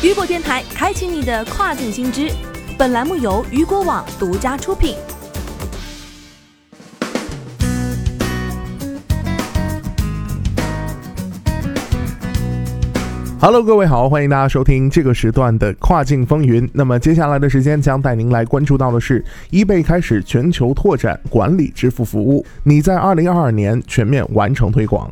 雨果电台开启你的跨境新知，本栏目由雨果网独家出品。Hello，各位好，欢迎大家收听这个时段的跨境风云。那么接下来的时间将带您来关注到的是，eBay 开始全球拓展管理支付服务，你在2022年全面完成推广。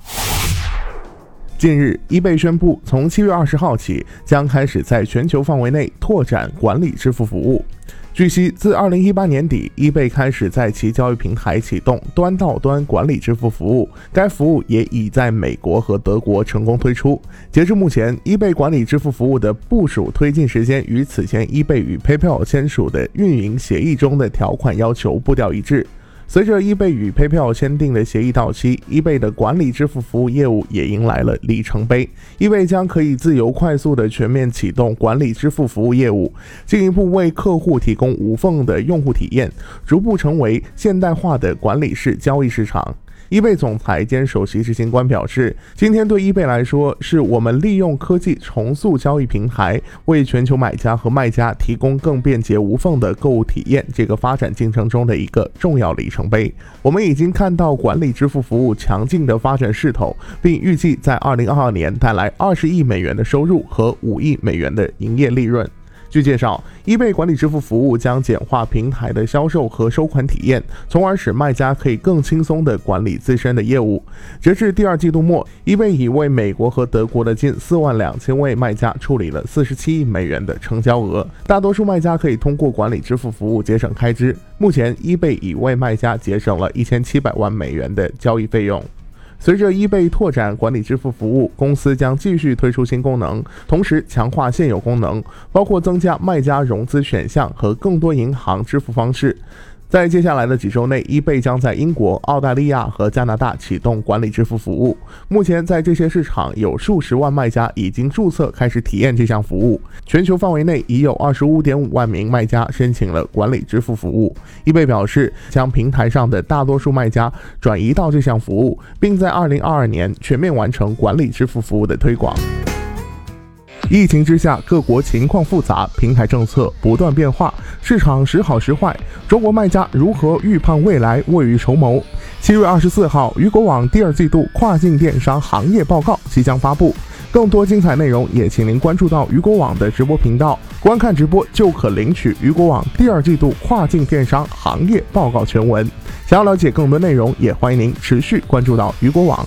近日，eBay 宣布，从七月二十号起，将开始在全球范围内拓展管理支付服务。据悉，自二零一八年底，eBay 开始在其交易平台启动端到端管理支付服务，该服务也已在美国和德国成功推出。截至目前，eBay 管理支付服务的部署推进时间与此前 eBay 与 PayPal 签署的运营协议中的条款要求步调一致。随着 eBay 与 PayPal 签订的协议到期，eBay 的管理支付服务业务也迎来了里程碑。eBay 将可以自由快速的全面启动管理支付服务业务，进一步为客户提供无缝的用户体验，逐步成为现代化的管理式交易市场。易贝总裁兼首席执行官表示：“今天对易贝来说，是我们利用科技重塑交易平台，为全球买家和卖家提供更便捷无缝的购物体验这个发展进程中的一个重要里程碑。我们已经看到管理支付服务强劲的发展势头，并预计在2022年带来20亿美元的收入和5亿美元的营业利润。”据介绍，eBay 管理支付服务将简化平台的销售和收款体验，从而使卖家可以更轻松地管理自身的业务。截至第二季度末，eBay 已为美国和德国的近四万两千位卖家处理了四十七亿美元的成交额。大多数卖家可以通过管理支付服务节省开支。目前，eBay 已为卖家节省了一千七百万美元的交易费用。随着 eBay 拓展管理支付服务，公司将继续推出新功能，同时强化现有功能，包括增加卖家融资选项和更多银行支付方式。在接下来的几周内，eBay 将在英国、澳大利亚和加拿大启动管理支付服务。目前，在这些市场有数十万卖家已经注册开始体验这项服务。全球范围内已有二十五点五万名卖家申请了管理支付服务。eBay 表示，将平台上的大多数卖家转移到这项服务，并在二零二二年全面完成管理支付服务的推广。疫情之下，各国情况复杂，平台政策不断变化，市场时好时坏。中国卖家如何预判未来，未雨绸缪？七月二十四号，雨果网第二季度跨境电商行业报告即将发布，更多精彩内容也请您关注到雨果网的直播频道，观看直播就可领取雨果网第二季度跨境电商行业报告全文。想要了解更多内容，也欢迎您持续关注到雨果网。